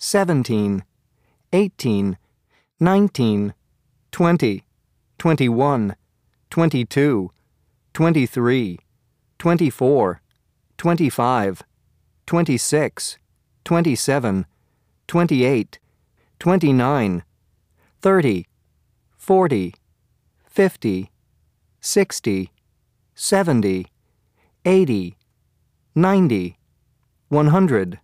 17, 18, 19, 20, 21, 22, 23, 24, 25, 26, 27, 28, 29, 30, 40, 50, 60, 70, 80, 90, 100.